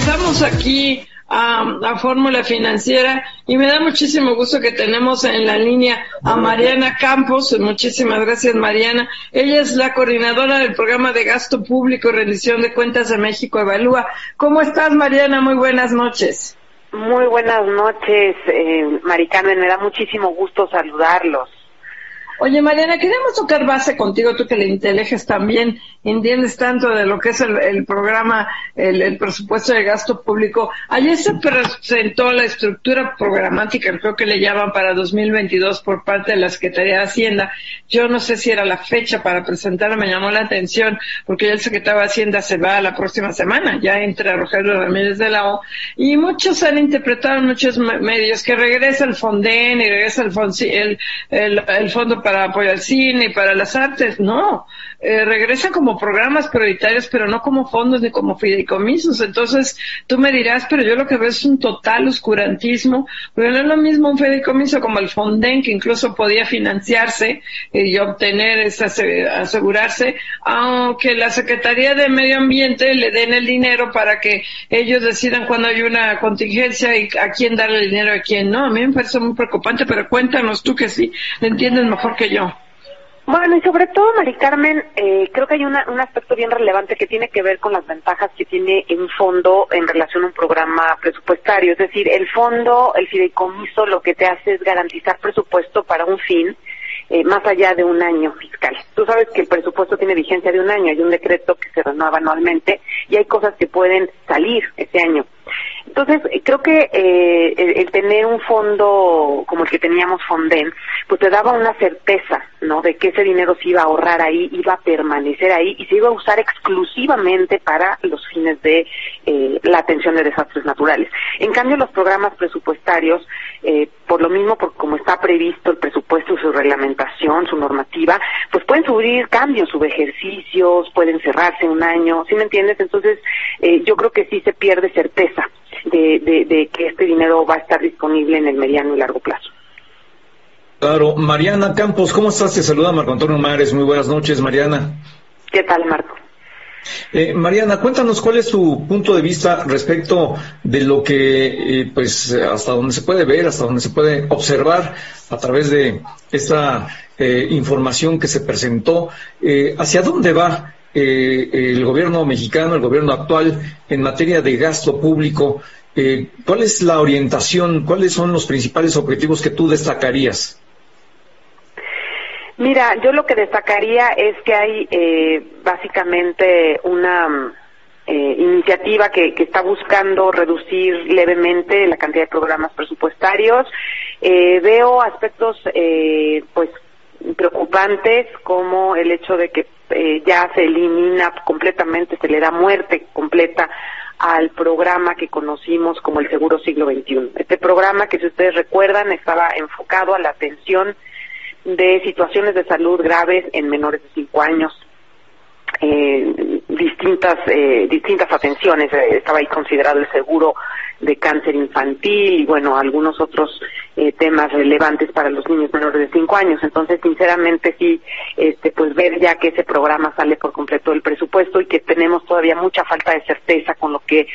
regresamos aquí a, a Fórmula Financiera y me da muchísimo gusto que tenemos en la línea a Mariana Campos. Muchísimas gracias, Mariana. Ella es la coordinadora del programa de gasto público y rendición de cuentas de México Evalúa. ¿Cómo estás, Mariana? Muy buenas noches. Muy buenas noches, eh, Maricarmen. Me da muchísimo gusto saludarlos. Oye, Mariana, queremos tocar base contigo, tú que le inteliges también, entiendes tanto de lo que es el, programa, el, presupuesto de gasto público. Ayer se presentó la estructura programática, creo que le llaman para 2022 por parte de la Secretaría de Hacienda. Yo no sé si era la fecha para presentarla, me llamó la atención, porque ya el secretario de Hacienda se va la próxima semana, ya entra Rogelio Ramírez de la O, y muchos han interpretado en muchos medios que regresa el Fonden y regresa el, el, el, el Fondo para apoyar el cine para las artes, no, eh, regresan como programas prioritarios, pero no como fondos ni como fideicomisos. Entonces, tú me dirás, pero yo lo que veo es un total oscurantismo, porque no es lo mismo un fideicomiso como el Fonden, que incluso podía financiarse y obtener, esa, asegurarse, aunque la Secretaría de Medio Ambiente le den el dinero para que ellos decidan cuando hay una contingencia y a quién darle el dinero y a quién no. A mí me parece muy preocupante, pero cuéntanos tú que sí, lo entiendes mejor que yo. Bueno, y sobre todo, Mari Carmen, eh, creo que hay un aspecto bien relevante que tiene que ver con las ventajas que tiene un fondo en relación a un programa presupuestario. Es decir, el fondo, el fideicomiso, lo que te hace es garantizar presupuesto para un fin eh, más allá de un año fiscal. Tú sabes que el presupuesto tiene vigencia de un año, hay un decreto que se renueva anualmente y hay cosas que pueden salir ese año. Entonces, eh, creo que eh, el, tener un fondo como el que teníamos Fonden, pues te daba una certeza, ¿no? De que ese dinero se iba a ahorrar ahí, iba a permanecer ahí y se iba a usar exclusivamente para los fines de eh, la atención de desastres naturales. En cambio, los programas presupuestarios, por lo mismo, por como está previsto el presupuesto, su reglamentación, su normativa, pues pueden subir cambios, subir ejercicios, pueden cerrarse un año, ¿sí me entiendes? Entonces, yo creo que sí se pierde certeza de, que este dinero va a estar disponible en el mediano y largo plazo. Claro, Mariana Campos, ¿cómo estás? Te saluda Marco Antonio Mares. Muy buenas noches, Mariana. ¿Qué tal, Marco? Eh, Mariana, cuéntanos cuál es tu punto de vista respecto de lo que, eh, pues, hasta donde se puede ver, hasta donde se puede observar a través de esta eh, información que se presentó, hacia dónde va eh, el gobierno mexicano, el gobierno actual, en materia de gasto público, eh, ¿cuál es la orientación, cuáles son los principales objetivos que tú destacarías? Mira, yo lo que destacaría es que hay eh, básicamente una iniciativa que, está buscando reducir levemente la cantidad de programas presupuestarios. veo aspectos, pues, preocupantes como el hecho de que eh, ya se elimina completamente, se le da muerte completa al programa que conocimos como el Seguro Siglo XXI. Este programa que si ustedes recuerdan estaba enfocado a la atención de situaciones de salud graves en menores de 5 años eh, distintas eh, distintas atenciones eh, estaba ahí considerado el seguro de cáncer infantil y bueno algunos otros eh, temas relevantes para los niños menores de cinco años. Entonces sinceramente sí este pues ver ya que ese programa sale por completo del presupuesto y que tenemos todavía mucha falta de certeza con lo que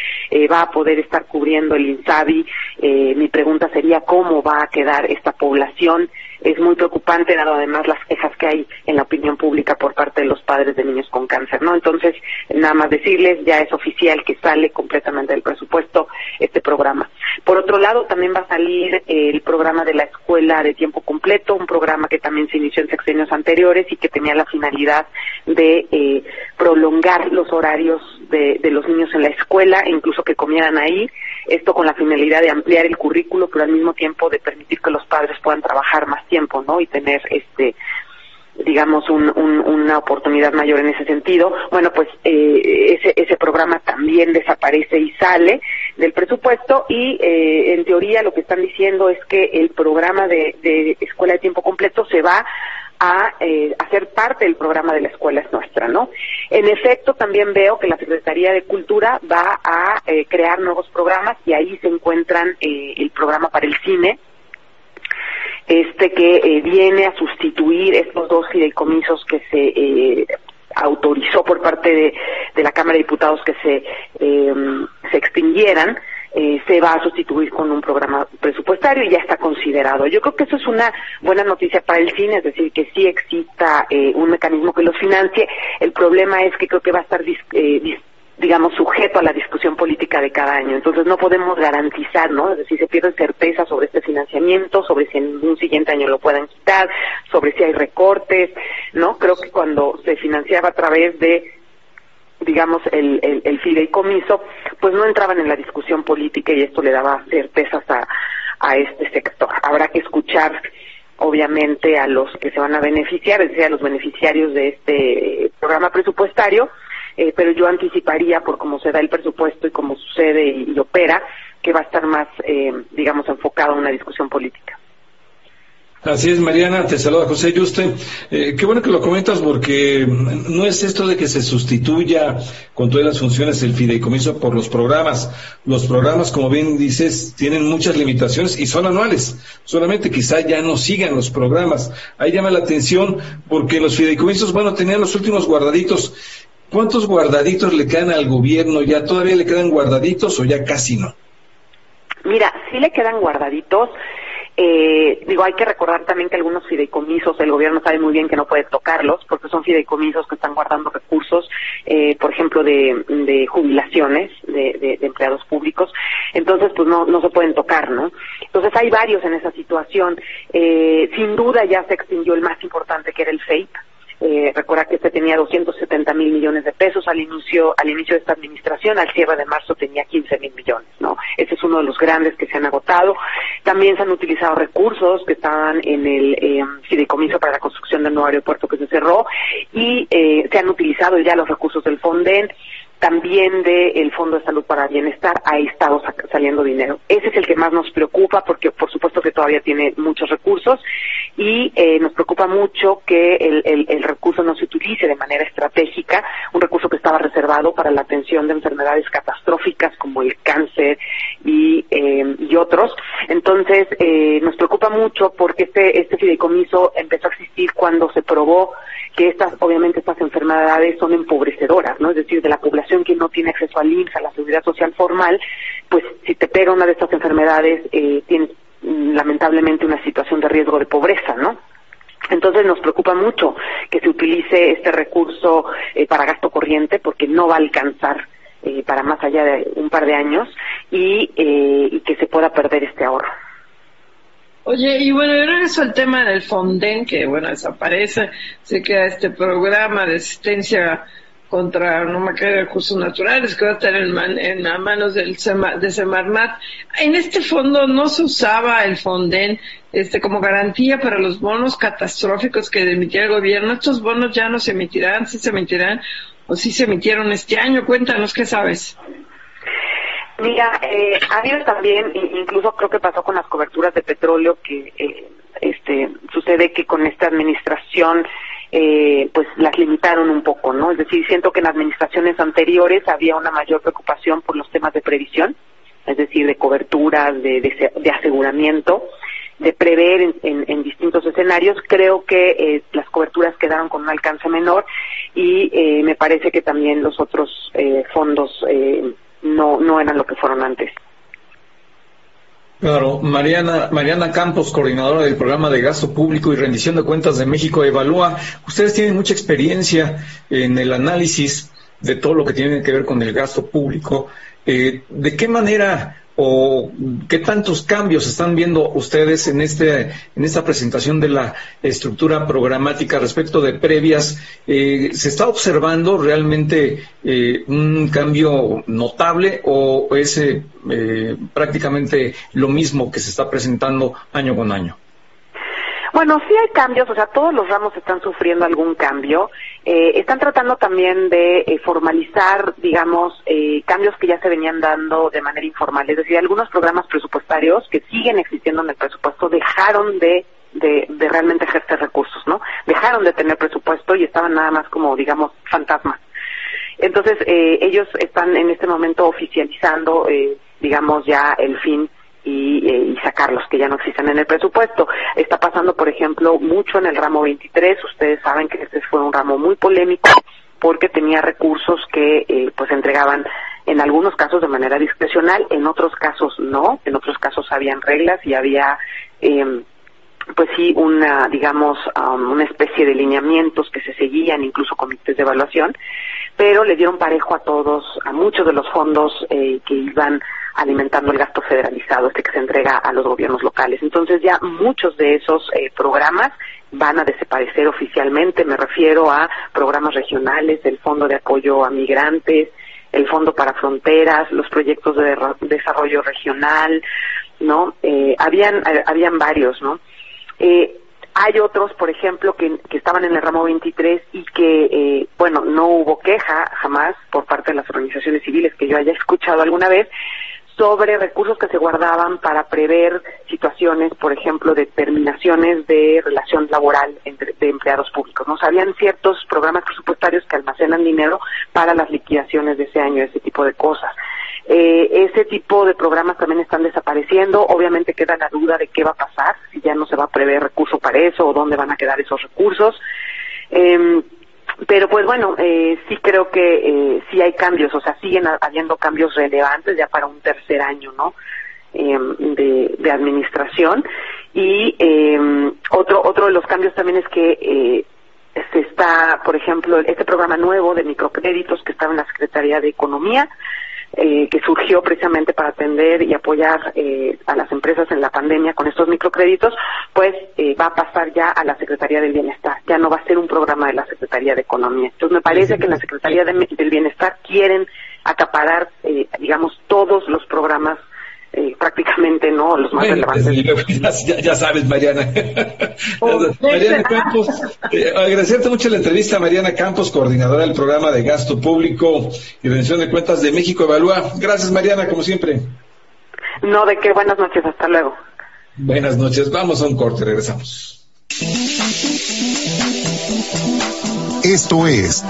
va a poder estar cubriendo el Insabi mi pregunta sería cómo va a quedar esta población es muy preocupante dado además las quejas que hay en la opinión pública por parte de los padres de niños con cáncer, ¿no? Entonces, nada más decirles, ya es oficial que sale completamente del presupuesto este programa. Por otro lado, también va a salir el programa de la escuela de tiempo completo, un programa que también se inició en sexenios anteriores y que tenía la finalidad de eh, prolongar los horarios de, los niños en la escuela incluso que comieran ahí, esto con la finalidad de ampliar el currículo, pero al mismo tiempo de permitir que los padres puedan trabajar más tiempo, ¿no? Y tener este digamos, una oportunidad mayor en ese sentido. Bueno, pues eh, ese, ese programa también desaparece y sale del presupuesto y eh, en teoría lo que están diciendo es que el programa de, de escuela de tiempo completo se va a eh, parte del programa de la escuela es nuestra, ¿no? En efecto, también veo que la Secretaría de Cultura va a eh, crear nuevos programas y ahí se encuentran eh, el programa para el cine, este que viene a sustituir estos dos fideicomisos que se autorizó por parte de, la Cámara de Diputados que se, se extinguieran, eh, se va a sustituir con un programa presupuestario y ya está considerado. Yo creo que eso es una buena noticia para el cine, es decir, que sí exista eh, un mecanismo que los financie. El problema es que creo que va a estar eh, digamos, sujeto a la discusión política de cada año. Entonces no podemos garantizar, ¿no? Es decir, se pierde certeza sobre este financiamiento, sobre si en un siguiente año lo puedan quitar, sobre si hay recortes, ¿no? Creo que cuando se financiaba a través de digamos, el, el, el, fideicomiso, pues no entraban en la discusión política y esto le daba certezas a, a este sector. Habrá que escuchar, obviamente, a los que se van a beneficiar, es decir, a los beneficiarios de este programa presupuestario, eh, pero yo anticiparía, por cómo se da el presupuesto y cómo sucede y, opera, que va a estar más, eh, digamos, enfocado en una discusión política. Así es, Mariana, te saluda José Yuste. Eh, qué bueno que lo comentas porque no es esto de que se sustituya con todas las funciones el fideicomiso por los programas. Los programas, como bien dices, tienen muchas limitaciones y son anuales. Solamente quizá ya no sigan los programas. Ahí llama la atención porque los fideicomisos, bueno, tenían los últimos guardaditos. ¿Cuántos guardaditos le quedan al gobierno? ¿Ya todavía le quedan guardaditos o ya casi no? Mira, sí le quedan guardaditos. Eh, digo, hay que recordar también que algunos fideicomisos, el gobierno sabe muy bien que no puede tocarlos, porque son fideicomisos que están guardando recursos, eh, por ejemplo, de, jubilaciones de, empleados públicos. Entonces, pues no, no se pueden tocar, ¿no? Entonces, hay varios en esa situación. Eh, sin duda ya se extinguió el más importante, que era el FEIP, eh, recuerda que este tenía 270 mil millones de pesos al inicio, al inicio de esta administración, al cierre de marzo tenía 15 mil millones, ¿no? Ese es uno de los grandes que se han agotado. También se han utilizado recursos que estaban en el eh, fideicomiso para la construcción del nuevo aeropuerto que se cerró y eh, se han utilizado ya los recursos del Fonden también del Fondo de Salud para Bienestar ha estado saliendo dinero. Ese es el que más nos preocupa porque por supuesto que todavía tiene muchos recursos y eh, nos preocupa mucho que el, recurso no se utilice de manera estratégica, un recurso que estaba reservado para la atención de enfermedades catastróficas como el cáncer y, eh, y otros. Entonces eh, nos preocupa mucho porque este, este fideicomiso empezó a existir cuando se probó que estas, obviamente estas enfermedades son empobrecedoras, ¿no? Es decir, de la población que no tiene acceso al IMSS, a la seguridad social formal, pues si te pega una de estas enfermedades, eh, tienes mm, lamentablemente una situación de riesgo de pobreza, ¿no? Entonces nos preocupa mucho que se utilice este recurso eh, para gasto corriente porque no va a alcanzar eh, para más allá de un par de años y, eh, y que se pueda perder este ahorro. Oye, y bueno, yo regreso al tema del Fonden, que bueno, desaparece, se queda este programa de asistencia contra no me de recursos naturales que va a estar en, en manos del de Semarnat. En este fondo no se usaba el Fonden este, como garantía para los bonos catastróficos que emitía el gobierno. Estos bonos ya no se emitirán, sí se emitirán o sí se emitieron este año. Cuéntanos qué sabes. Mira, eh, ha habido también, incluso creo que pasó con las coberturas de petróleo, que eh, este, sucede que con esta administración eh, pues las limitaron un poco, ¿no? Es decir, siento que en administraciones anteriores había una mayor preocupación por los temas de previsión, es decir, de coberturas, de, de, aseguramiento, de prever en, distintos escenarios. Creo que eh, las coberturas quedaron con un alcance menor y eh, me parece que también los otros eh, fondos no, no eran lo que fueron antes. Claro, Mariana, Mariana Campos, coordinadora del programa de gasto público y rendición de cuentas de México, evalúa. Ustedes tienen mucha experiencia en el análisis de todo lo que tiene que ver con el gasto público. Eh, ¿De qué manera o qué tantos cambios están viendo ustedes en este en esta presentación de la estructura programática respecto de previas eh, se está observando realmente eh, un cambio notable o es eh, prácticamente lo mismo que se está presentando año con año bueno, sí hay cambios, o sea, todos los ramos están sufriendo algún cambio. Eh, están tratando también de eh, formalizar, digamos, eh, cambios que ya se venían dando de manera informal. Es decir, algunos programas presupuestarios que siguen existiendo en el presupuesto dejaron de de, de, realmente ejercer recursos, ¿no? Dejaron de tener presupuesto y estaban nada más como, digamos, fantasmas. Entonces, eh, ellos están en este momento oficializando, eh, digamos, ya el fin y, eh, y, sacarlos que ya no existen en el presupuesto. Está pasando, por ejemplo, mucho en el ramo 23. Ustedes saben que este fue un ramo muy polémico porque tenía recursos que eh, pues entregaban en algunos casos de manera discrecional, en otros casos no, en otros casos habían reglas y había eh, pues sí, una, digamos, um, una especie de lineamientos que se seguían, incluso comités de evaluación, pero le dieron parejo a todos, a muchos de los fondos eh, que iban alimentando el gasto federalizado, este que se entrega a los gobiernos locales. Entonces ya muchos de esos eh, programas van a desaparecer oficialmente, me refiero a programas regionales, el Fondo de Apoyo a Migrantes, el Fondo para Fronteras, los proyectos de desarrollo regional, ¿no? Eh, habían, habían varios, ¿no? Eh, hay otros, por ejemplo, que, estaban en el ramo 23 y que, eh, bueno, no hubo queja jamás por parte de las organizaciones civiles que yo haya escuchado alguna vez sobre recursos que se guardaban para prever situaciones, por ejemplo, de terminaciones de relación laboral entre, de empleados públicos. ¿no? habían ciertos programas presupuestarios que almacenan dinero para las liquidaciones de ese año, ese tipo de cosas. Eh, ese tipo de programas también están desapareciendo. Obviamente queda la duda de qué va a pasar, si ya no se va a prever recurso para eso o dónde van a quedar esos recursos. Eh, pero pues bueno, eh, sí creo que eh, sí hay cambios, o sea, siguen habiendo cambios relevantes ya para un tercer año, ¿no? Em, de, de, administración. Y eh, otro, otro de los cambios también es que eh, se está, por ejemplo, este programa nuevo de microcréditos que estaba en la Secretaría de Economía, eh, que surgió precisamente para atender y apoyar eh, a las empresas en la pandemia con estos microcréditos, pues eh, va a pasar ya a la Secretaría del Bienestar. Ya no va a ser un programa de la Secretaría de Economía. Entonces me parece que en la Secretaría del Bienestar quieren acaparar, digamos, todos los programas eh, prácticamente no los más relevantes. Ya, sabes, Mariana. Oh, Mariana Campos, eh, agradecerte mucho la entrevista, Mariana Campos, coordinadora del programa de gasto público y rendición de cuentas de México Evalúa. Gracias, Mariana, como siempre. No, de qué, buenas noches, hasta luego. Buenas noches, vamos a un corte, regresamos. Esto es